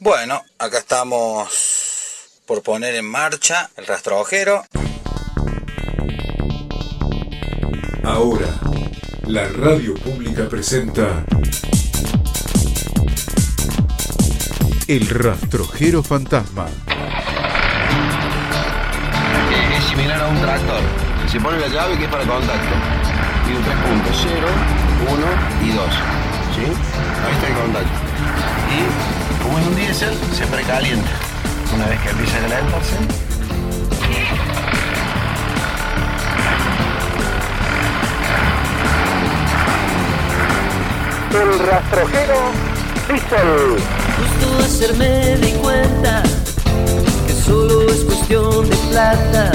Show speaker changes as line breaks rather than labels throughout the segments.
Bueno, acá estamos por poner en marcha el rastrojero.
Ahora, la radio pública presenta El rastrojero fantasma.
Es similar a un tractor. Se pone la llave que es para contacto. Tiene tres puntos, 0, 1 y 2. ¿Sí? Ahí está el contacto. Y como es un diésel, se precalienta. Una vez que empieza a calentarse,
El rastrojero Diesel.
Justo ayer me di cuenta que solo es cuestión de plata.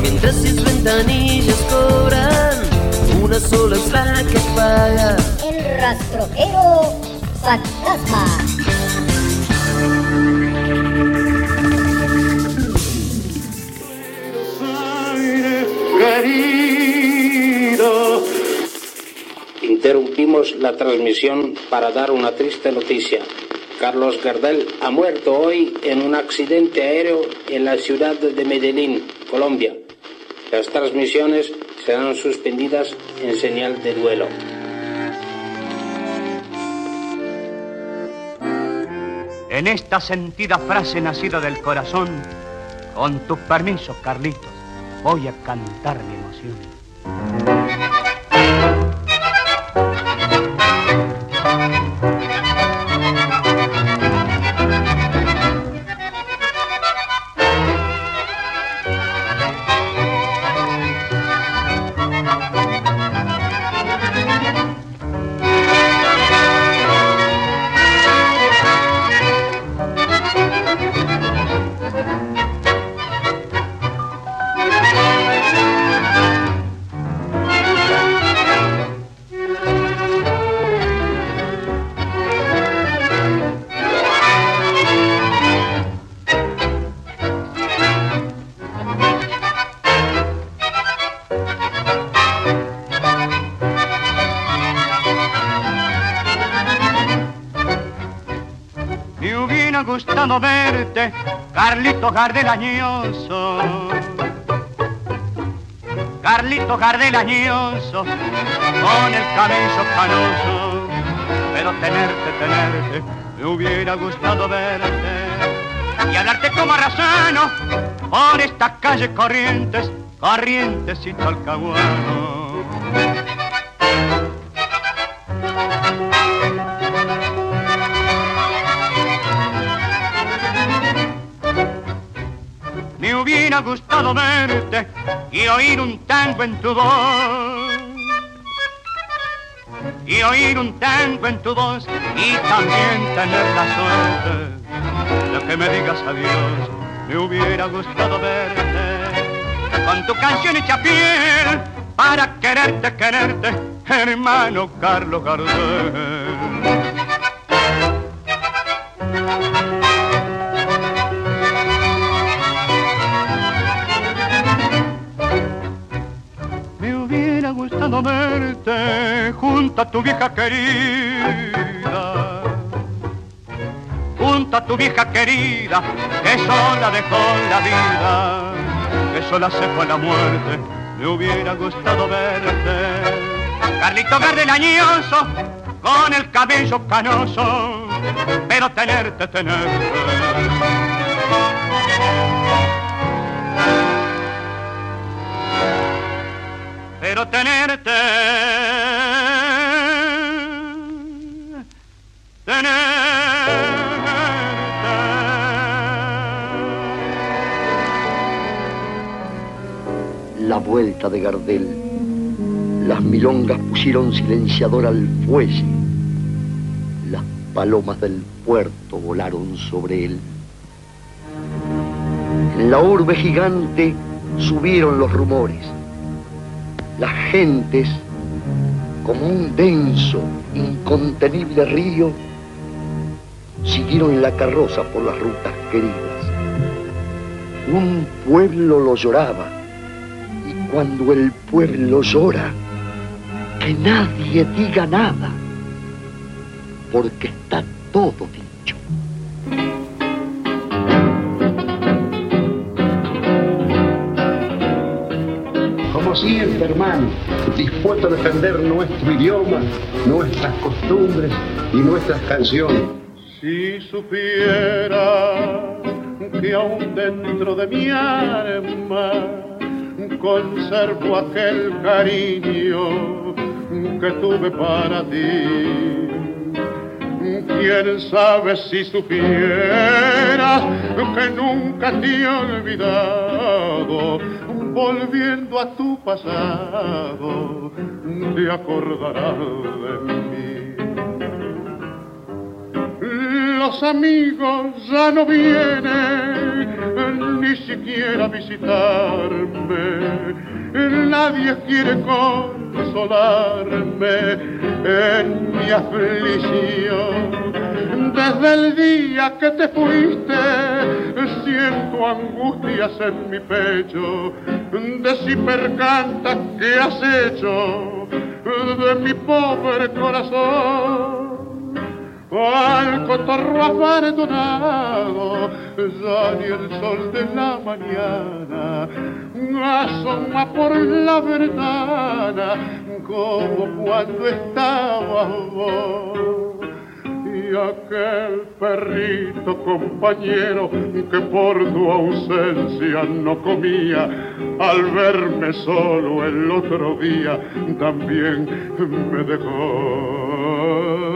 Mientras sus ventanillas cobran, una sola es la que paga.
El rastrojero fantasma.
Interrumpimos la transmisión para dar una triste noticia. Carlos Gardel ha muerto hoy en un accidente aéreo en la ciudad de Medellín, Colombia. Las transmisiones serán suspendidas en señal de duelo.
En esta sentida frase nacida del corazón, con tus permisos, Carlitos, voy a cantar mi emoción. Carlito Gardel añoso. Carlito Gardel añoso, con el cabello canoso. Pero tenerte, tenerte, me hubiera gustado verte. Y hablarte como razano, por esta calle Corrientes, Corrientes y Talcahuano. Y oír un tango en tu voz. Y oír un tango en tu voz y también tener la suerte de que me digas adiós. Me hubiera gustado verte con tu canción hecha piel para quererte, quererte, hermano Carlos Gardel. Hubiera gustado verte junto a tu vieja querida. Junto a tu vieja querida, que sola dejó la vida, que sola se fue la muerte. Me hubiera gustado verte. Carlito Gardel añoso, con el cabello canoso, pero tenerte, tenerte. Pero tenerte,
La vuelta de Gardel. Las milongas pusieron silenciador al fuelle. Las palomas del puerto volaron sobre él. En la urbe gigante subieron los rumores. Las gentes, como un denso, incontenible río, siguieron la carroza por las rutas queridas. Un pueblo lo lloraba y cuando el pueblo llora, que nadie diga nada, porque está todo
dispuesto a defender nuestro idioma, nuestras costumbres y nuestras canciones.
Si supiera que aún dentro de mi alma conservo aquel cariño que tuve para ti. Quién sabe si supieras que nunca te he olvidado, volviendo a tu pasado, te acordarás de mí. Los amigos ya no vienen ni siquiera a visitarme. Nadie quiere consolarme en mi aflicción. Desde el día que te fuiste, siento angustias en mi pecho. De si percanta que has hecho de mi pobre corazón al cotorro abandonado, ya ni el sol de la mañana asoma por la ventana como cuando estaba vos. Y aquel perrito compañero que por tu ausencia no comía, al verme solo el otro día también me dejó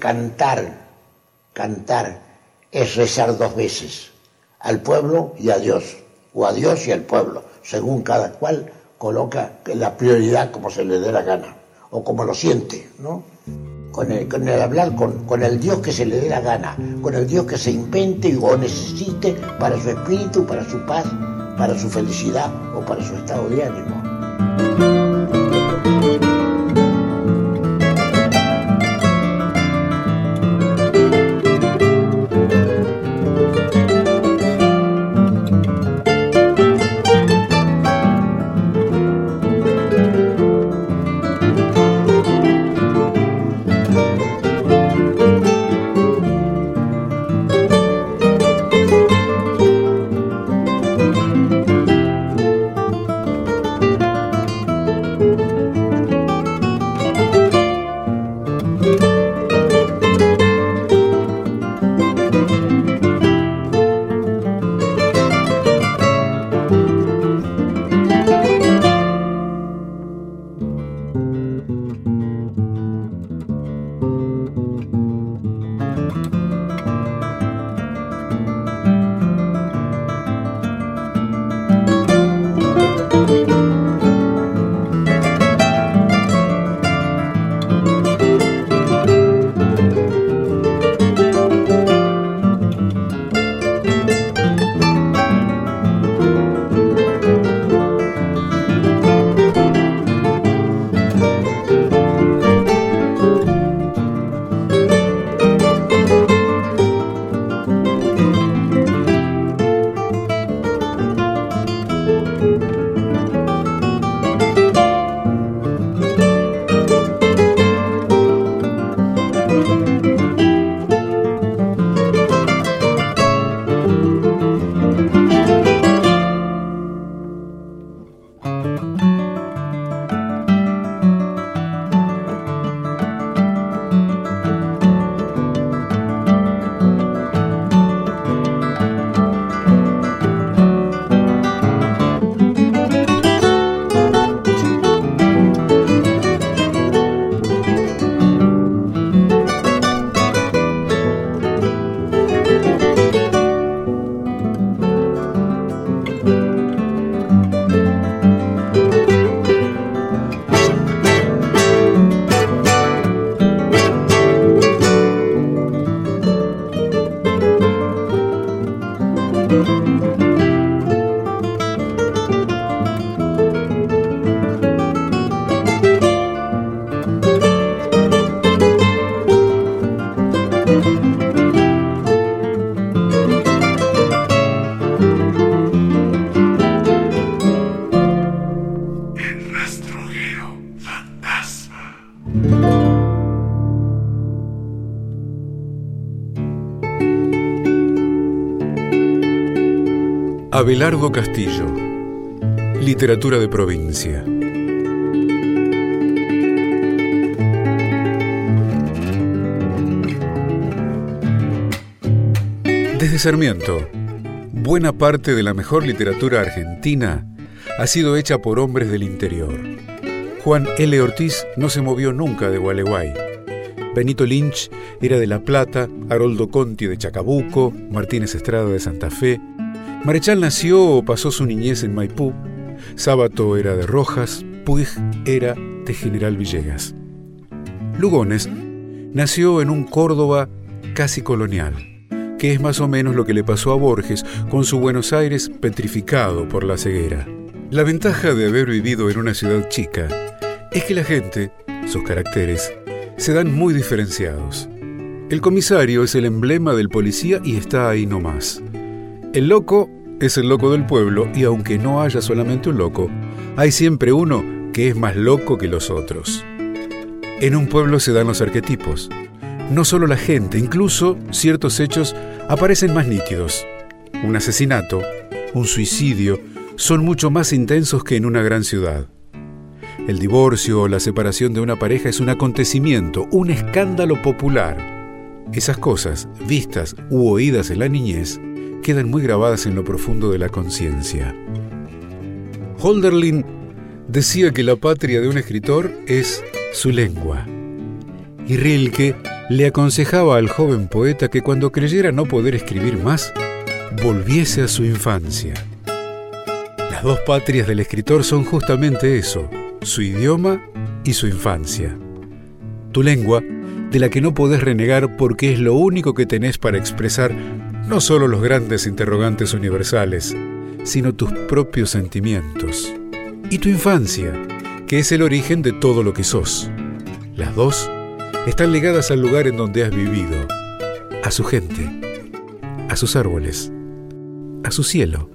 Cantar, cantar es rezar dos veces, al pueblo y a Dios, o a Dios y al pueblo, según cada cual coloca la prioridad como se le dé la gana, o como lo siente, ¿no? Con el, con el hablar con, con, el Dios que se le dé la gana, con el Dios que se invente o necesite para su espíritu, para su paz, para su felicidad o para su estado de ánimo.
Abelardo Castillo. Literatura de provincia. Desde Sarmiento, buena parte de la mejor literatura argentina ha sido hecha por hombres del interior. Juan L. Ortiz no se movió nunca de Gualeguay. Benito Lynch era de La Plata, Haroldo Conti de Chacabuco, Martínez Estrada de Santa Fe. Marechal nació o pasó su niñez en Maipú. Sábato era de Rojas, Puig era de General Villegas. Lugones nació en un Córdoba casi colonial, que es más o menos lo que le pasó a Borges con su Buenos Aires petrificado por la ceguera. La ventaja de haber vivido en una ciudad chica es que la gente, sus caracteres, se dan muy diferenciados. El comisario es el emblema del policía y está ahí nomás. El loco es el loco del pueblo y aunque no haya solamente un loco, hay siempre uno que es más loco que los otros. En un pueblo se dan los arquetipos. No solo la gente, incluso ciertos hechos aparecen más nítidos. Un asesinato, un suicidio, son mucho más intensos que en una gran ciudad. El divorcio o la separación de una pareja es un acontecimiento, un escándalo popular. Esas cosas, vistas u oídas en la niñez, quedan muy grabadas en lo profundo de la conciencia. Holderlin decía que la patria de un escritor es su lengua. Y Rilke le aconsejaba al joven poeta que cuando creyera no poder escribir más, volviese a su infancia. Las dos patrias del escritor son justamente eso, su idioma y su infancia. Tu lengua, de la que no podés renegar porque es lo único que tenés para expresar no solo los grandes interrogantes universales, sino tus propios sentimientos. Y tu infancia, que es el origen de todo lo que sos. Las dos están ligadas al lugar en donde has vivido, a su gente, a sus árboles, a su cielo.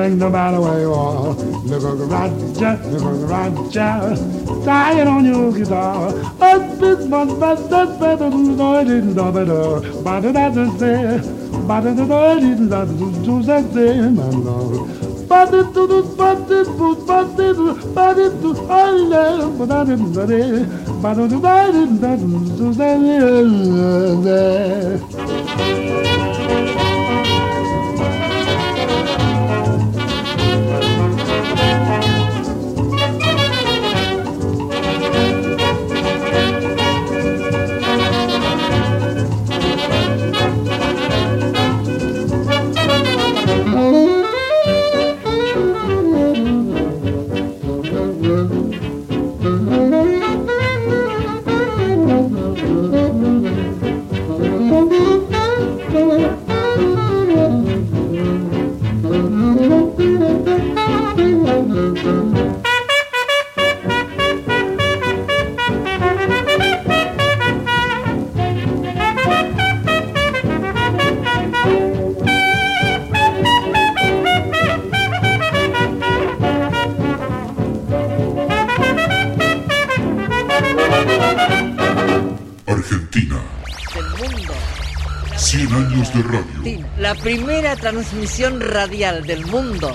thing no
matter where you are. Look at the Roger, look at the Roger, dying on your guitar. But this but better, better than the I didn't know better. But it doesn't say, but it doesn't do something, I know. But it to but it to but it to but it to I
love
but I
didn't but it but
it but I didn't but something. Transmisión radial del mundo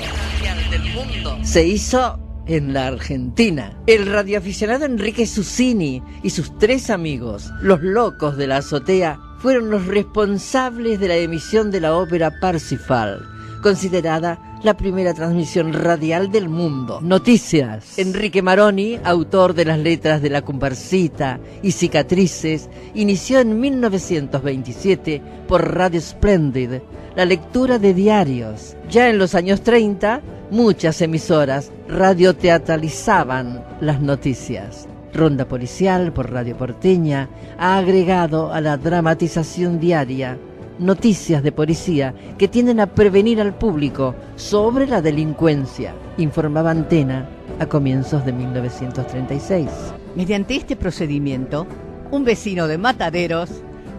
se hizo en la Argentina. El radioaficionado Enrique Susini y sus tres amigos, los locos de la azotea, fueron los responsables de la emisión de la ópera Parsifal, considerada la primera transmisión radial del mundo. Noticias. Enrique Maroni, autor de las letras de La Comparsita y Cicatrices, inició en 1927 por Radio Splendid la lectura de diarios. Ya en los años 30, muchas emisoras radioteatralizaban las noticias. Ronda Policial por Radio Porteña ha agregado a la dramatización diaria noticias de policía que tienden a prevenir al público sobre la delincuencia, informaba Antena a comienzos de 1936.
Mediante este procedimiento, un vecino de Mataderos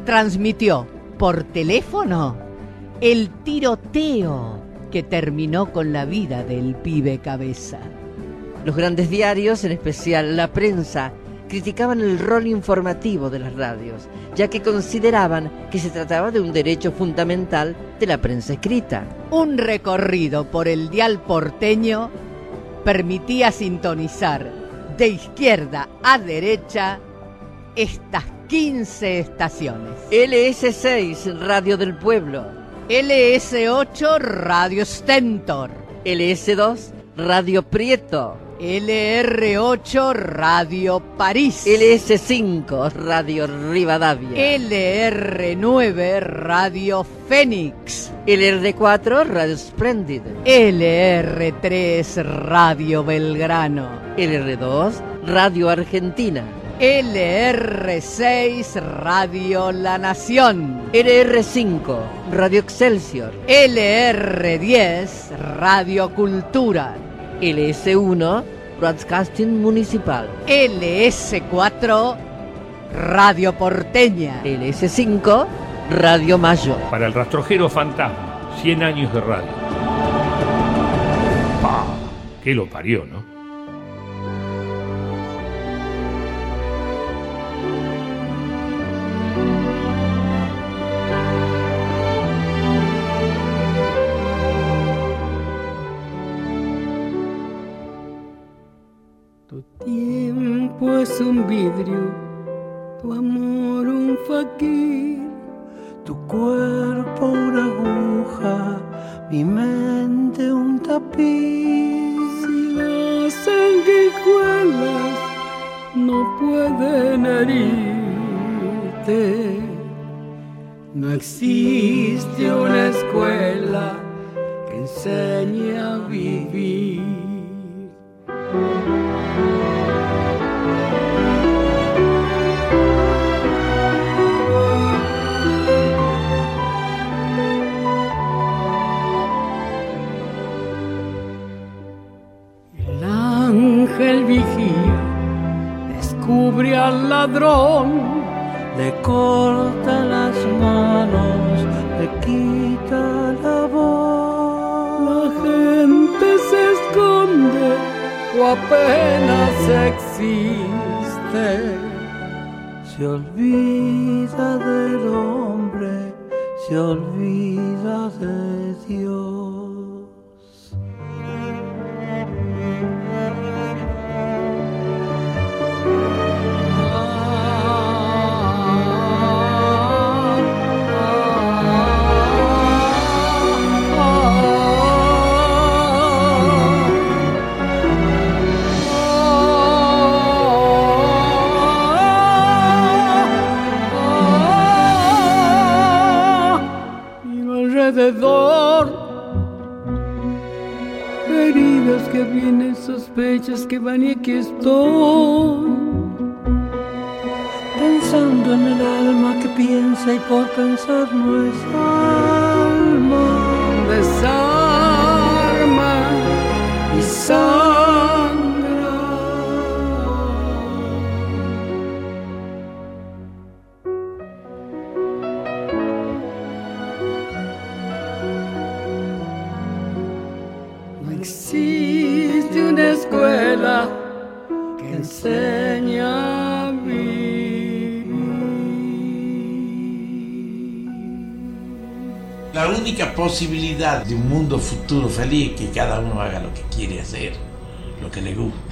transmitió por teléfono el tiroteo que terminó con la vida del pibe cabeza.
Los grandes diarios, en especial la prensa, criticaban el rol informativo de las radios, ya que consideraban que se trataba de un derecho fundamental de la prensa escrita.
Un recorrido por el dial porteño permitía sintonizar de izquierda a derecha estas 15 estaciones.
LS6, Radio del Pueblo.
LS8, Radio Stentor.
LS2, Radio Prieto.
LR8 Radio París.
LS5 Radio Rivadavia.
LR9 Radio Fénix.
LR4 Radio Splendid.
LR3 Radio Belgrano.
LR2 Radio Argentina.
LR6 Radio La Nación.
LR5 Radio Excelsior.
LR10 Radio Cultura.
LS1 Broadcasting Municipal.
LS4 Radio Porteña.
LS5 Radio Mayo.
Para el rastrojero fantasma, 100 años de radio. ¡Pah! ¿Qué lo parió, no?
Es un vidrio, tu amor un faquir, tu cuerpo una aguja, mi mente un tapiz. Si las sanguijuelas no pueden herirte, no existe una escuela que enseñe a vivir. descubre al ladrón, le corta las manos, o apenas existe, se olvida del hombre, se olvida de Dios. Vienen, sospechas que van y aquí estoy pensando en el alma que piensa y por pensar no es alma, desarma y sangra.
Única posibilidad de un mundo futuro feliz es que cada uno haga lo que quiere hacer, lo que le gusta.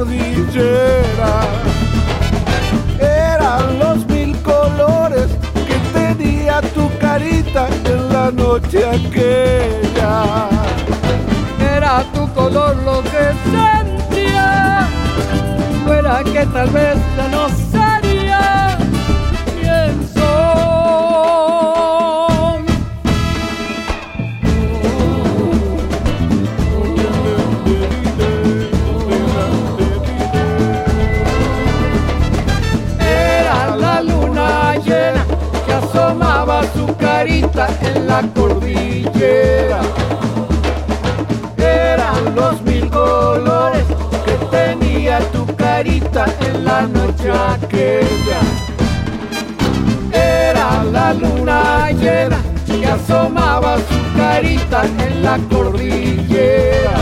Cordillera. Eran los mil colores que tenía tu carita en la noche aquella.
Era tu color lo que sentía,
fuera que tal vez ya no la cordillera. Eran los mil colores que tenía tu carita en la noche aquella. Era la luna llena que asomaba su carita en la cordillera.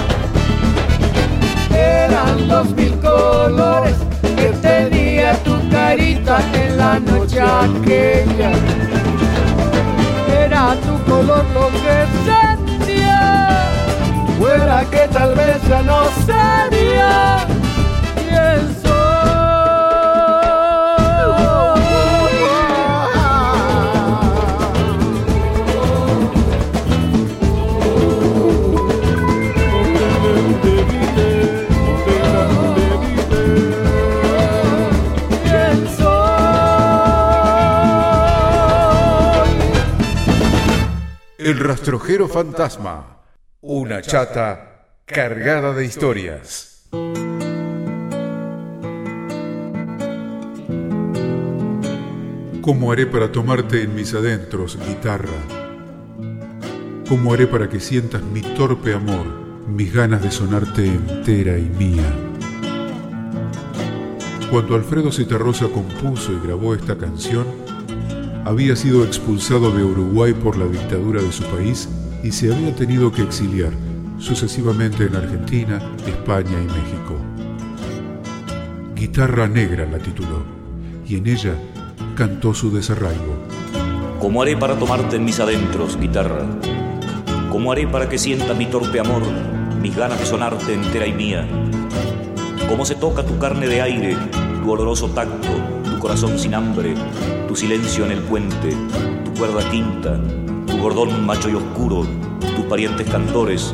Eran los mil colores que tenía tu carita en la noche aquella. Era tu color lo que sentía, fuera que tal vez ya no sería
El rastrojero fantasma. Una chata cargada de historias. ¿Cómo haré para tomarte en mis adentros, guitarra? ¿Cómo haré para que sientas mi torpe amor, mis ganas de sonarte entera y mía? Cuando Alfredo Citarrosa compuso y grabó esta canción, había sido expulsado de Uruguay por la dictadura de su país y se había tenido que exiliar, sucesivamente en Argentina, España y México. Guitarra Negra la tituló y en ella cantó su desarraigo.
¿Cómo haré para tomarte en mis adentros, guitarra? ¿Cómo haré para que sienta mi torpe amor, mis ganas de sonarte entera y mía? ¿Cómo se toca tu carne de aire, tu oloroso tacto, tu corazón sin hambre, tu silencio en el puente, tu cuerda quinta, tu gordón macho y oscuro, tus parientes cantores,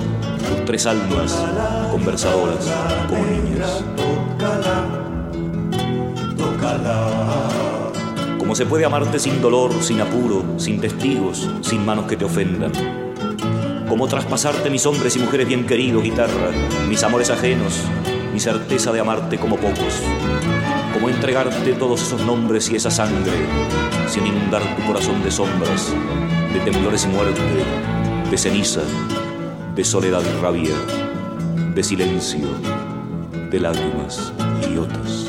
tus tres almas conversadoras como niñas? ¿Cómo se puede amarte sin dolor, sin apuro, sin testigos, sin manos que te ofendan? ¿Cómo traspasarte mis hombres y mujeres bien queridos, guitarra, mis amores ajenos, mi certeza de amarte como pocos? ¿Cómo entregarte todos esos nombres y esa sangre sin inundar tu corazón de sombras, de temblores y muerte, de ceniza, de soledad y rabia, de silencio, de lágrimas idiotas?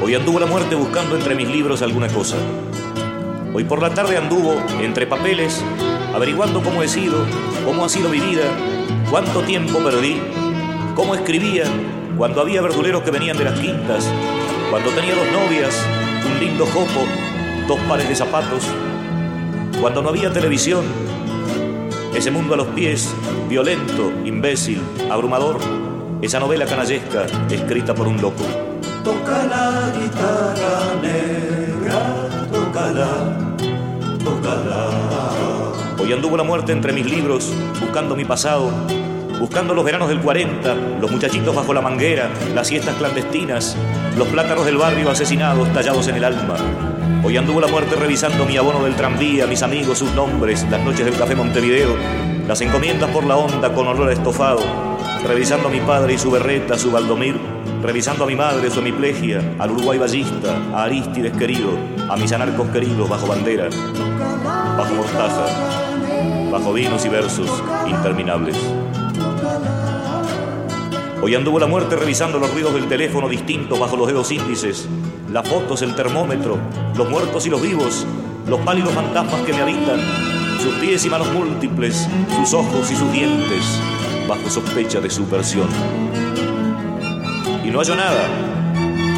Hoy anduvo la muerte buscando entre mis libros alguna cosa. Hoy por la tarde anduvo entre papeles, averiguando cómo he sido, cómo ha sido mi vida, cuánto tiempo perdí, cómo escribía, cuando había verduleros que venían de las quintas, cuando tenía dos novias, un lindo jopo, dos pares de zapatos, cuando no había televisión, ese mundo a los pies, violento, imbécil, abrumador, esa novela canallesca escrita por un loco.
Toca la guitarra negra, tócala, tócala.
Hoy anduvo la muerte entre mis libros, buscando mi pasado, buscando los veranos del 40, los muchachitos bajo la manguera, las siestas clandestinas, los plátanos del barrio asesinados tallados en el alma. Hoy anduvo la muerte revisando mi abono del tranvía, mis amigos, sus nombres, las noches del café Montevideo, las encomiendas por la onda con olor estofado, revisando a mi padre y su berreta, su Valdomir, revisando a mi madre, su hemiplegia, al Uruguay ballista, a Aristides querido, a mis anarcos queridos bajo bandera, bajo mortaja, bajo vinos y versos interminables. Hoy anduvo la muerte revisando los ruidos del teléfono distintos bajo los dedos índices, las fotos, el termómetro, los muertos y los vivos, los pálidos fantasmas que me habitan, sus pies y manos múltiples, sus ojos y sus dientes, bajo sospecha de subversión. Y no halló nada.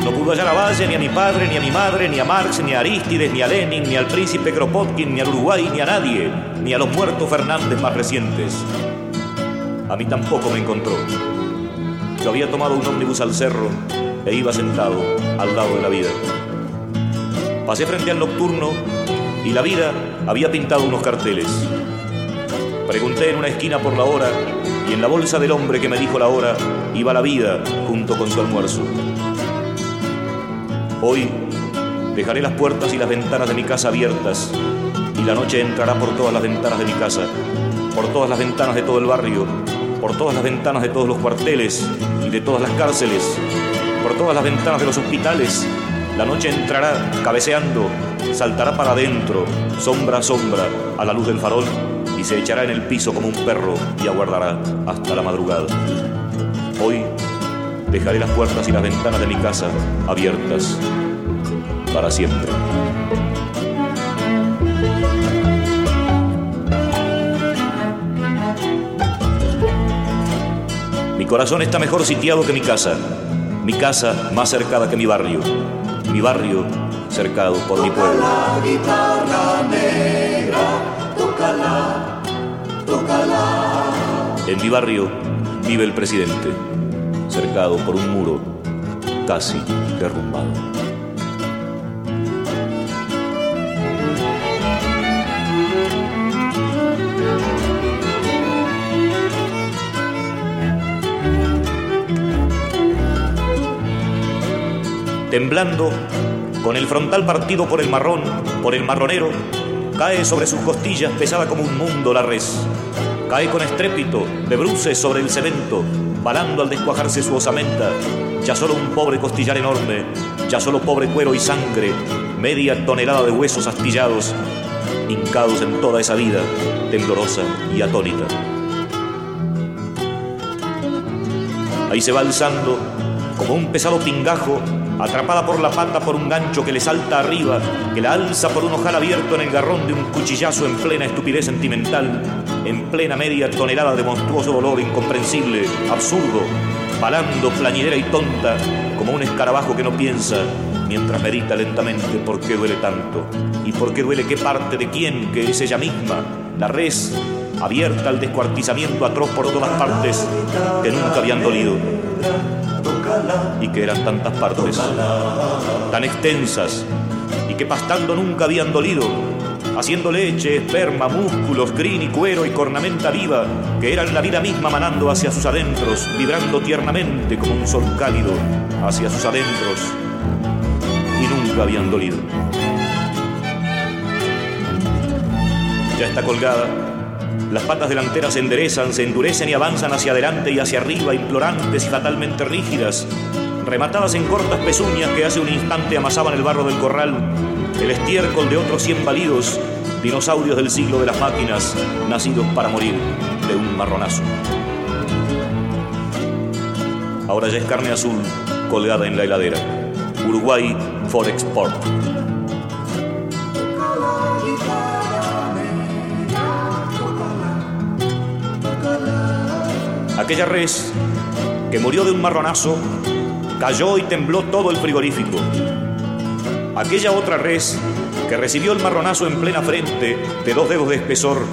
No pudo hallar a Valle, ni a mi padre, ni a mi madre, ni a Marx, ni a Aristides, ni a Lenin, ni al príncipe Kropotkin, ni al Uruguay, ni a nadie, ni a los muertos Fernández más recientes. A mí tampoco me encontró. Yo había tomado un ómnibus al cerro e iba sentado al lado de la vida. Pasé frente al nocturno y la vida había pintado unos carteles. Pregunté en una esquina por la hora y en la bolsa del hombre que me dijo la hora iba la vida junto con su almuerzo. Hoy dejaré las puertas y las ventanas de mi casa abiertas y la noche entrará por todas las ventanas de mi casa, por todas las ventanas de todo el barrio, por todas las ventanas de todos los cuarteles y de todas las cárceles, por todas las ventanas de los hospitales. La noche entrará cabeceando, saltará para adentro, sombra a sombra, a la luz del farol y se echará en el piso como un perro y aguardará hasta la madrugada. Hoy dejaré las puertas y las ventanas de mi casa abiertas para siempre. Mi corazón está mejor sitiado que mi casa, mi casa más cercada que mi barrio, mi barrio cercado por mi pueblo.
La guitarra negra, tócala,
En mi barrio vive el presidente, cercado por un muro casi derrumbado. Temblando, con el frontal partido por el marrón, por el marronero, cae sobre sus costillas pesada como un mundo la res. Cae con estrépito, de bruces sobre el cemento, balando al descuajarse su osamenta. Ya solo un pobre costillar enorme, ya solo pobre cuero y sangre, media tonelada de huesos astillados. hincados en toda esa vida, temblorosa y atónita. Ahí se va alzando como un pesado pingajo, atrapada por la pata por un gancho que le salta arriba, que la alza por un ojal abierto en el garrón de un cuchillazo en plena estupidez sentimental, en plena media tonelada de monstruoso dolor incomprensible, absurdo, balando plañidera y tonta, como un escarabajo que no piensa, mientras medita lentamente por qué duele tanto y por qué duele qué parte de quién, que es ella misma, la res abierta al descuartizamiento atroz por todas partes que nunca habían dolido y que eran tantas partes, tan extensas. Y que pastando nunca habían dolido, haciendo leche, esperma, músculos, crin y cuero y cornamenta viva, que eran la vida misma manando hacia sus adentros, vibrando tiernamente como un sol cálido hacia sus adentros. Y nunca habían dolido. Ya está colgada las patas delanteras se enderezan, se endurecen y avanzan hacia adelante y hacia arriba, implorantes y fatalmente rígidas, rematadas en cortas pezuñas que hace un instante amasaban el barro del corral, el estiércol de otros cien validos, dinosaurios del siglo de las máquinas, nacidos para morir de un marronazo. Ahora ya es carne azul colgada en la heladera. Uruguay for export. Aquella res que murió de un marronazo cayó y tembló todo el frigorífico. Aquella otra res que recibió el marronazo en plena frente de dos dedos de espesor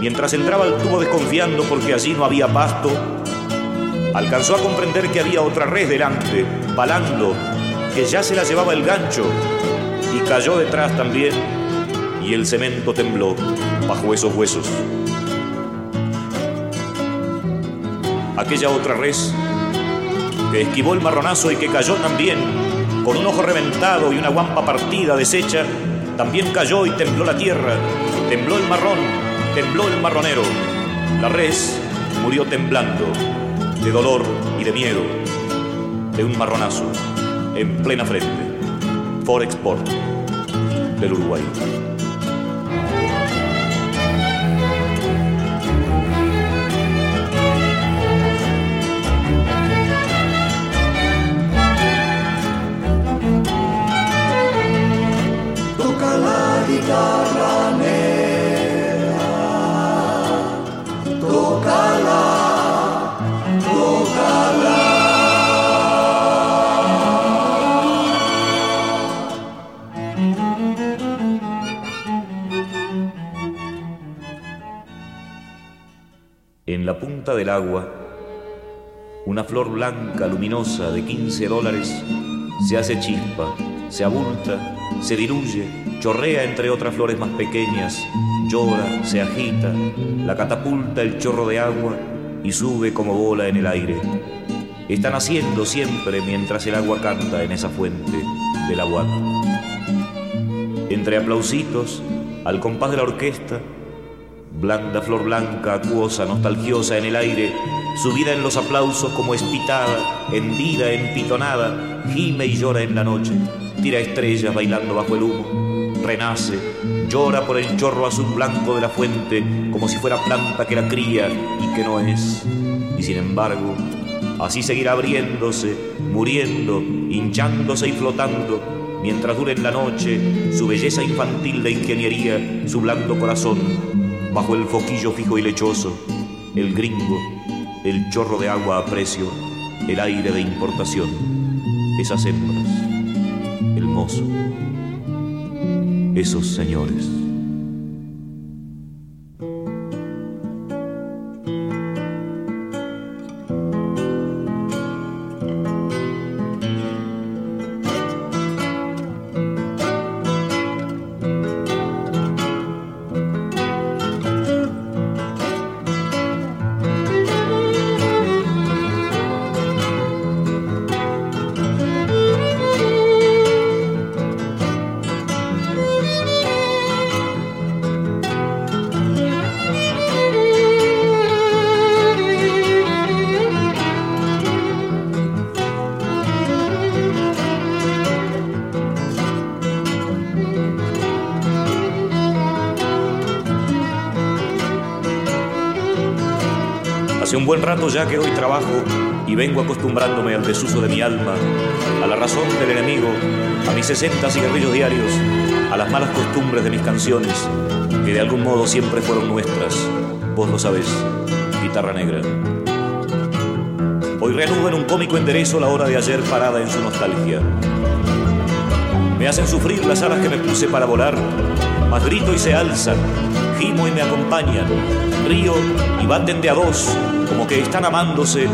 mientras entraba al tubo desconfiando porque allí no había pasto, alcanzó a comprender que había otra res delante, balando, que ya se la llevaba el gancho y cayó detrás también y el cemento tembló bajo esos huesos. Aquella otra res que esquivó el marronazo y que cayó también, con un ojo reventado y una guampa partida deshecha, también cayó y tembló la tierra, tembló el marrón, tembló el marronero. La res murió temblando, de dolor y de miedo, de un marronazo, en plena frente. For Export, del Uruguay. La punta del agua, una flor blanca luminosa de 15 dólares se hace chispa, se abulta, se diluye, chorrea entre otras flores más pequeñas, llora, se agita, la catapulta el chorro de agua y sube como bola en el aire. Está naciendo siempre mientras el agua canta en esa fuente del agua. Entre aplausitos, al compás de la orquesta, blanda flor blanca, acuosa, nostalgiosa en el aire, subida en los aplausos como espitada, hendida, empitonada, gime y llora en la noche, tira estrellas bailando bajo el humo, renace, llora por el chorro azul blanco de la fuente, como si fuera planta que la cría y que no es. Y sin embargo, así seguirá abriéndose, muriendo, hinchándose y flotando, mientras dure en la noche su belleza infantil de ingeniería, su blando corazón, bajo el foquillo fijo y lechoso, el gringo, el chorro de agua a precio, el aire de importación, esas hembras, el mozo, esos señores. Ya que hoy trabajo y vengo acostumbrándome al desuso de mi alma, a la razón del enemigo, a mis 60 cigarrillos diarios, a las malas costumbres de mis canciones, que de algún modo siempre fueron nuestras. Vos lo sabés, guitarra negra. Hoy reanudo en un cómico enderezo la hora de ayer parada en su nostalgia. Me hacen sufrir las alas que me puse para volar, mas grito y se alzan, gimo y me acompañan, río y baten de a dos, como que están amándose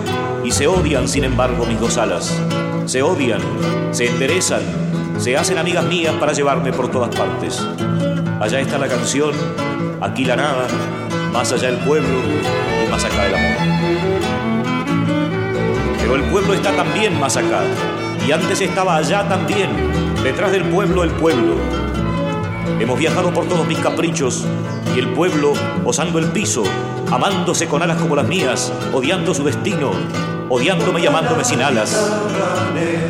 y se odian sin embargo mis dos alas. Se odian, se enderezan, se hacen amigas mías para llevarme por todas partes. Allá está la canción, aquí la nada, más allá el pueblo y más acá el amor. Pero el pueblo está también más acá, y antes estaba allá también, detrás del pueblo el pueblo. Hemos viajado por todos mis caprichos, y el pueblo osando el piso, amándose con alas como las mías, odiando su destino, odiándome y amándome sin alas,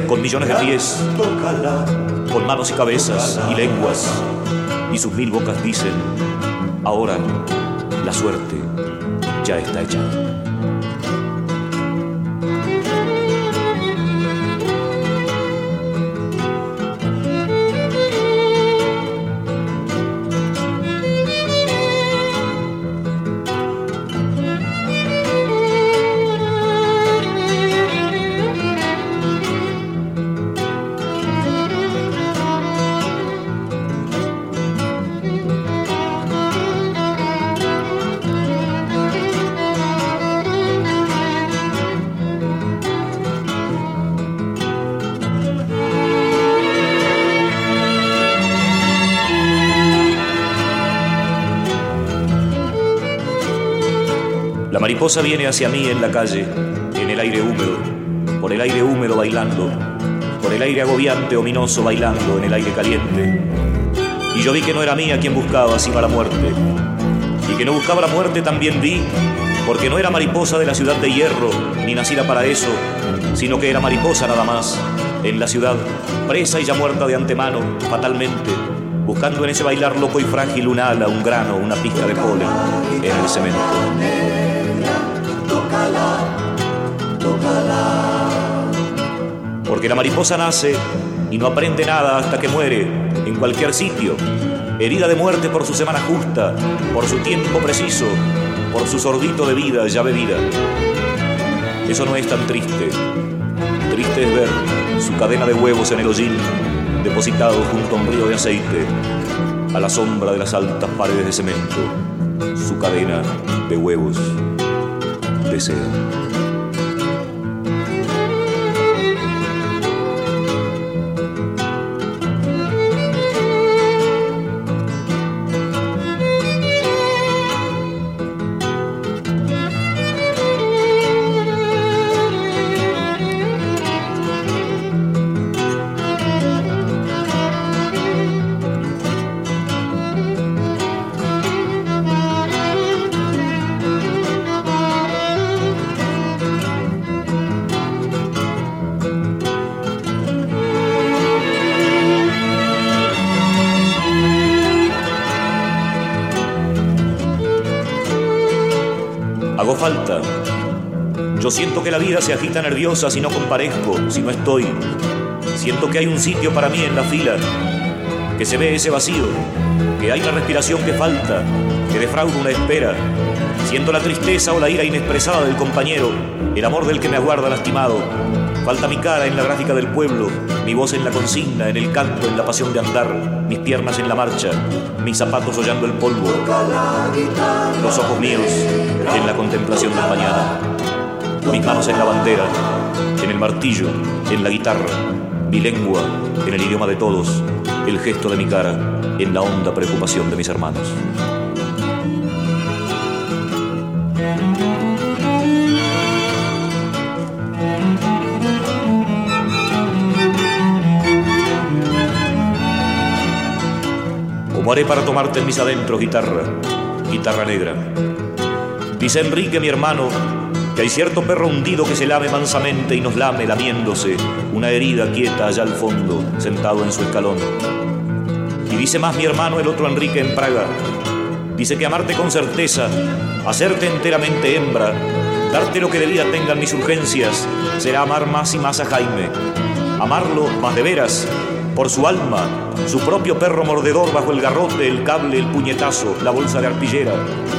con millones de pies, con manos y cabezas y lenguas, y sus mil bocas dicen, ahora la suerte ya está hecha. Mariposa viene hacia mí en la calle, en el aire húmedo, por el aire húmedo bailando, por el aire agobiante, ominoso bailando en el aire caliente. Y yo vi que no era mía quien buscaba sino a la muerte. Y que no buscaba la muerte también vi, porque no era mariposa de la ciudad de hierro, ni nacida para eso, sino que era mariposa nada más, en la ciudad, presa y ya muerta de antemano, fatalmente, buscando en ese bailar loco y frágil un ala, un grano, una pizca de polen en el cemento. Porque la mariposa nace y no aprende nada hasta que muere en cualquier sitio, herida de muerte por su semana justa, por su tiempo preciso, por su sordito de vida ya bebida. Eso no es tan triste. Triste es ver su cadena de huevos en el hollín, depositado junto a un río de aceite, a la sombra de las altas paredes de cemento, su cadena de huevos de seda. Nerviosa si no comparezco, si no estoy. Siento que hay un sitio para mí en la fila, que se ve ese vacío, que hay una respiración que falta, que defrauda una espera. Siento la tristeza o la ira inexpresada del compañero, el amor del que me aguarda lastimado. Falta mi cara en la gráfica del pueblo, mi voz en la consigna, en el canto, en la pasión de andar, mis piernas en la marcha, mis zapatos hollando el polvo, los ojos míos en la contemplación del mañana, mis manos en la bandera, en el martillo, en la guitarra, mi lengua en el idioma de todos, el gesto de mi cara en la honda preocupación de mis hermanos. Como haré para tomarte en mis adentros, guitarra, guitarra negra. Dice Enrique, mi hermano, que hay cierto perro hundido que se lame mansamente y nos lame lamiéndose, una herida quieta allá al fondo, sentado en su escalón. Y dice más mi hermano, el otro Enrique en Praga, Dice que amarte con certeza, hacerte enteramente hembra, darte lo que de vida tengan mis urgencias, será amar más y más a Jaime. Amarlo más de veras, por su alma, su propio perro mordedor bajo el garrote, el cable, el puñetazo, la bolsa de arpillera,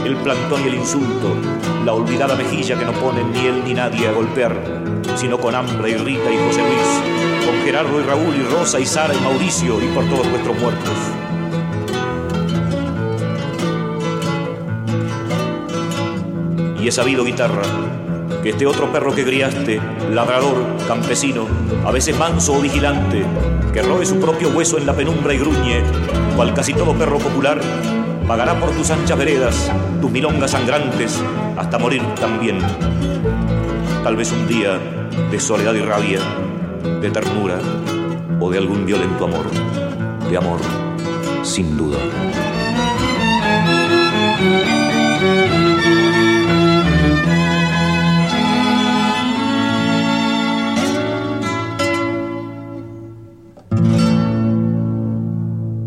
el plantón y el insulto, la olvidada mejilla que no pone ni él ni nadie a golpear, sino con hambre y Rita y José Luis, con Gerardo y Raúl y Rosa y Sara y Mauricio y por todos nuestros muertos. Y he sabido, guitarra, que este otro perro que criaste, ladrador, campesino, a veces manso o vigilante, que roe su propio hueso en la penumbra y gruñe, cual casi todo perro popular, pagará por tus anchas veredas, tus milongas sangrantes, hasta morir también. Tal vez un día de soledad y rabia, de ternura o de algún violento amor, de amor, sin duda.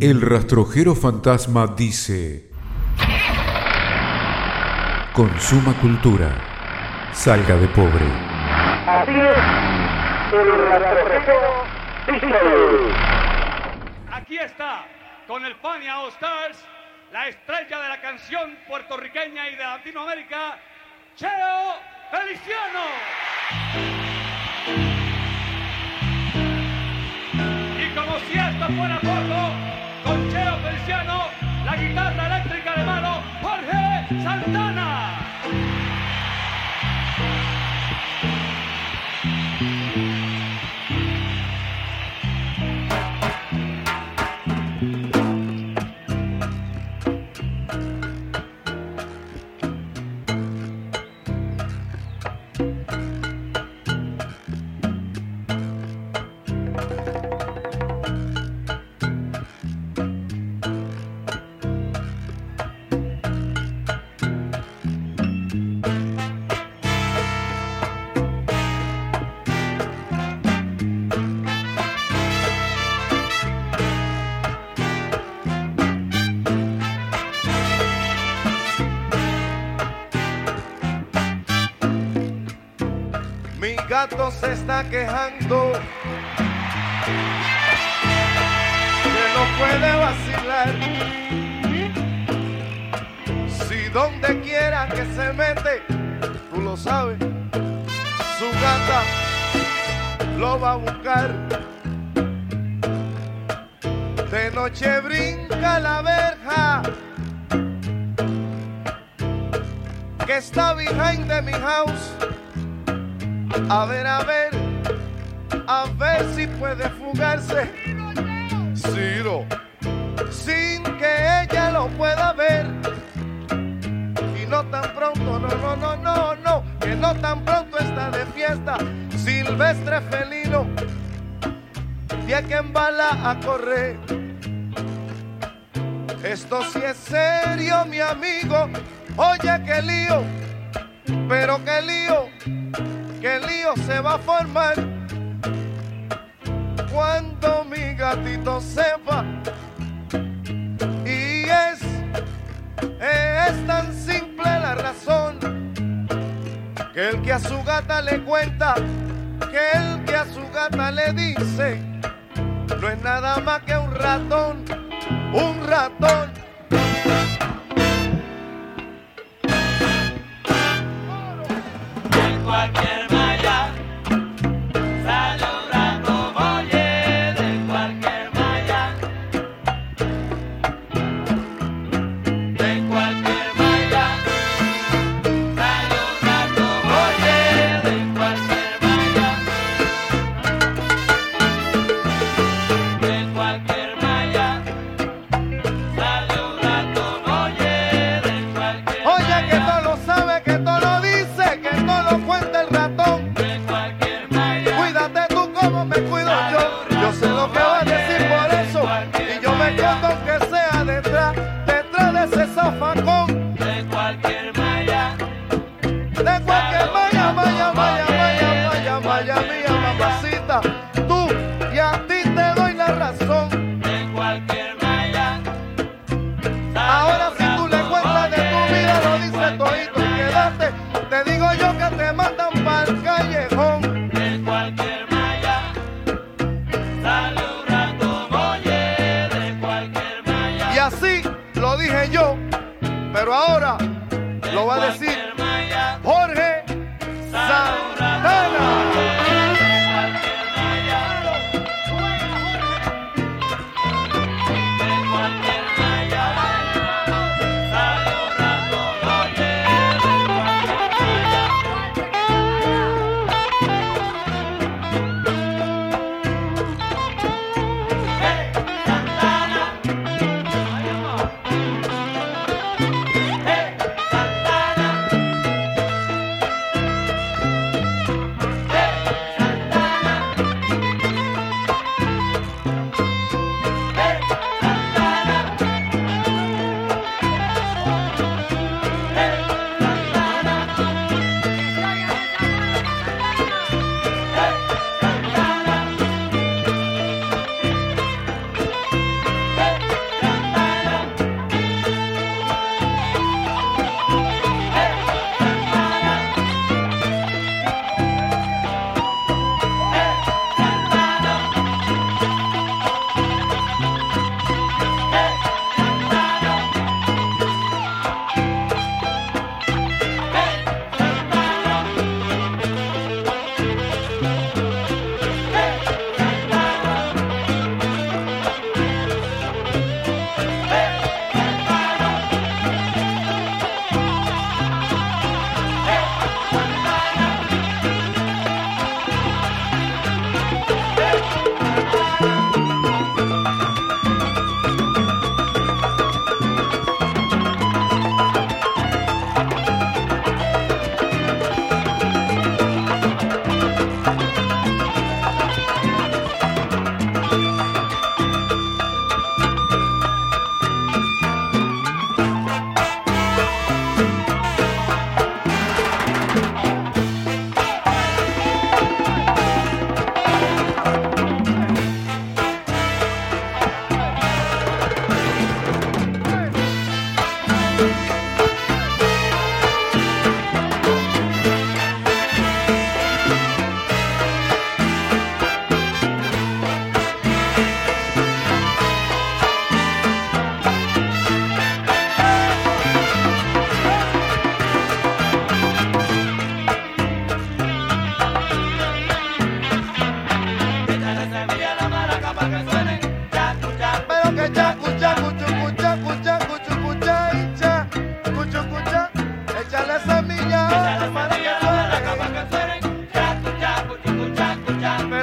El rastrojero fantasma dice, consuma cultura, salga de pobre.
Así es, el rastrojero Diesel.
Aquí está, con el Fania All Stars, la estrella de la canción puertorriqueña y de Latinoamérica, Cheo Feliciano. Y como si esto fuera poco, Santana.
Gato se está quejando que no puede vacilar. Si donde quiera que se mete, tú lo sabes, su gata lo va a buscar. De noche brinca la verja que está behind de mi house. A ver, a ver, a ver si puede fugarse. Ciro, sin que ella lo pueda ver. Y no tan pronto, no, no, no, no, no, que no tan pronto está de fiesta. Silvestre felino, y que embala a correr. Esto sí es serio, mi amigo. Oye, qué lío, pero qué lío que el lío se va a formar cuando mi gatito sepa. Y es, es tan simple la razón que el que a su gata le cuenta, que el que a su gata le dice, no es nada más que un ratón, un ratón.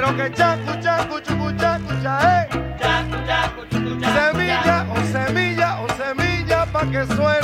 Pero que chacu, chacu, chucu, chacu, cha, eh. Semilla o semilla o semilla para que suene.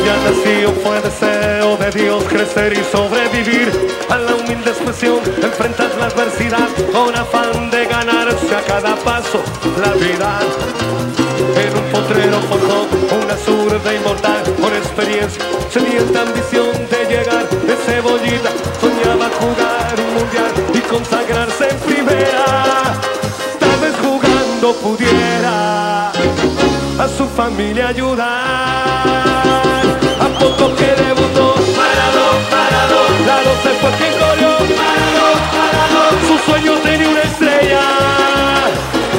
Diego! crecer y sobrevivir a la humilde expresión. Enfrentas la adversidad con afán de ganarse a cada paso la vida. En un potrero forjó una zurda inmortal con experiencia, sedienta ambición de llegar de cebollita. Soñaba jugar un mundial y consagrarse en primera. Tal vez jugando pudiera a su familia ayudar. Poco que debutó, parado, parado, Lalo se fue quien corrió, parado, parado. Su sueño tenía una estrella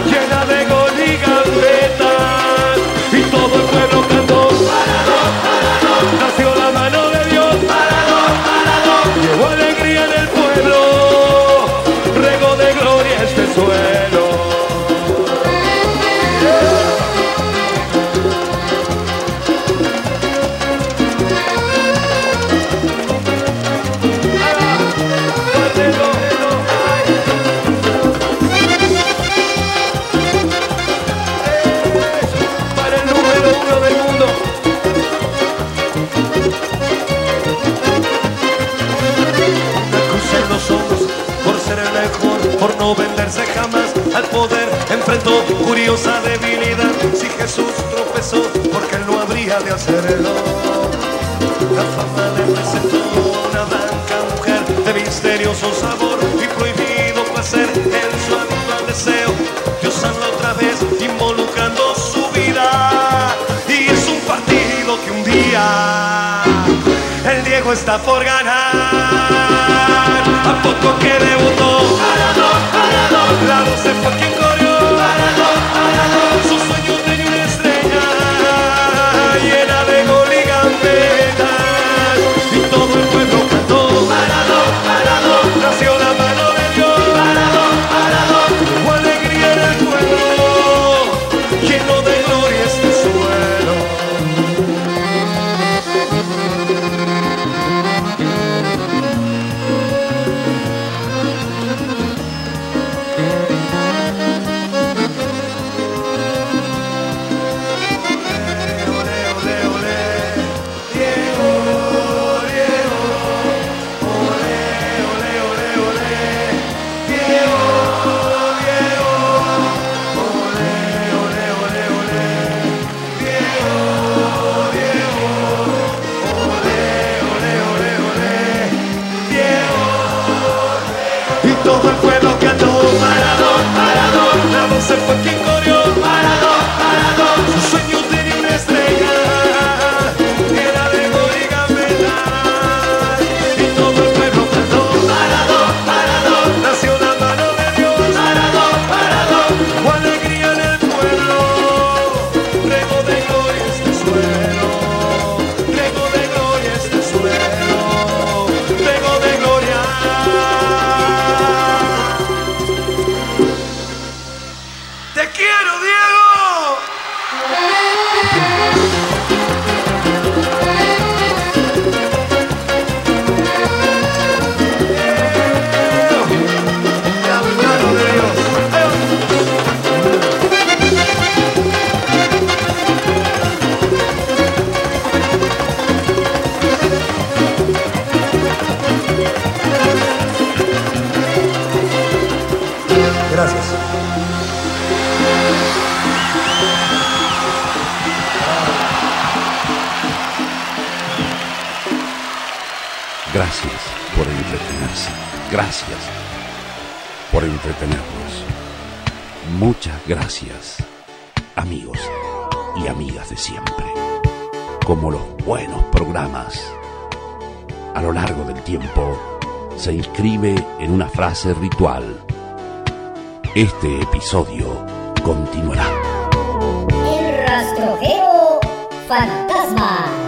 llena de gol y gambetas. Y todo el pueblo cantó, parado, parado. Nació la mano de Dios, parado, parado. Llevó alegría en el pueblo, habría de hacerlo. La fama le presentó una blanca mujer de misterioso sabor y prohibido placer en su habitual deseo. Dios anda otra vez involucrando su vida y es un partido que un día el Diego está por ganar. A poco que debutó, todo el pueblo
gracias, amigos y amigas de siempre. Como los buenos programas, a lo largo del tiempo se inscribe en una frase ritual. Este episodio continuará.
El rastrojero fantasma.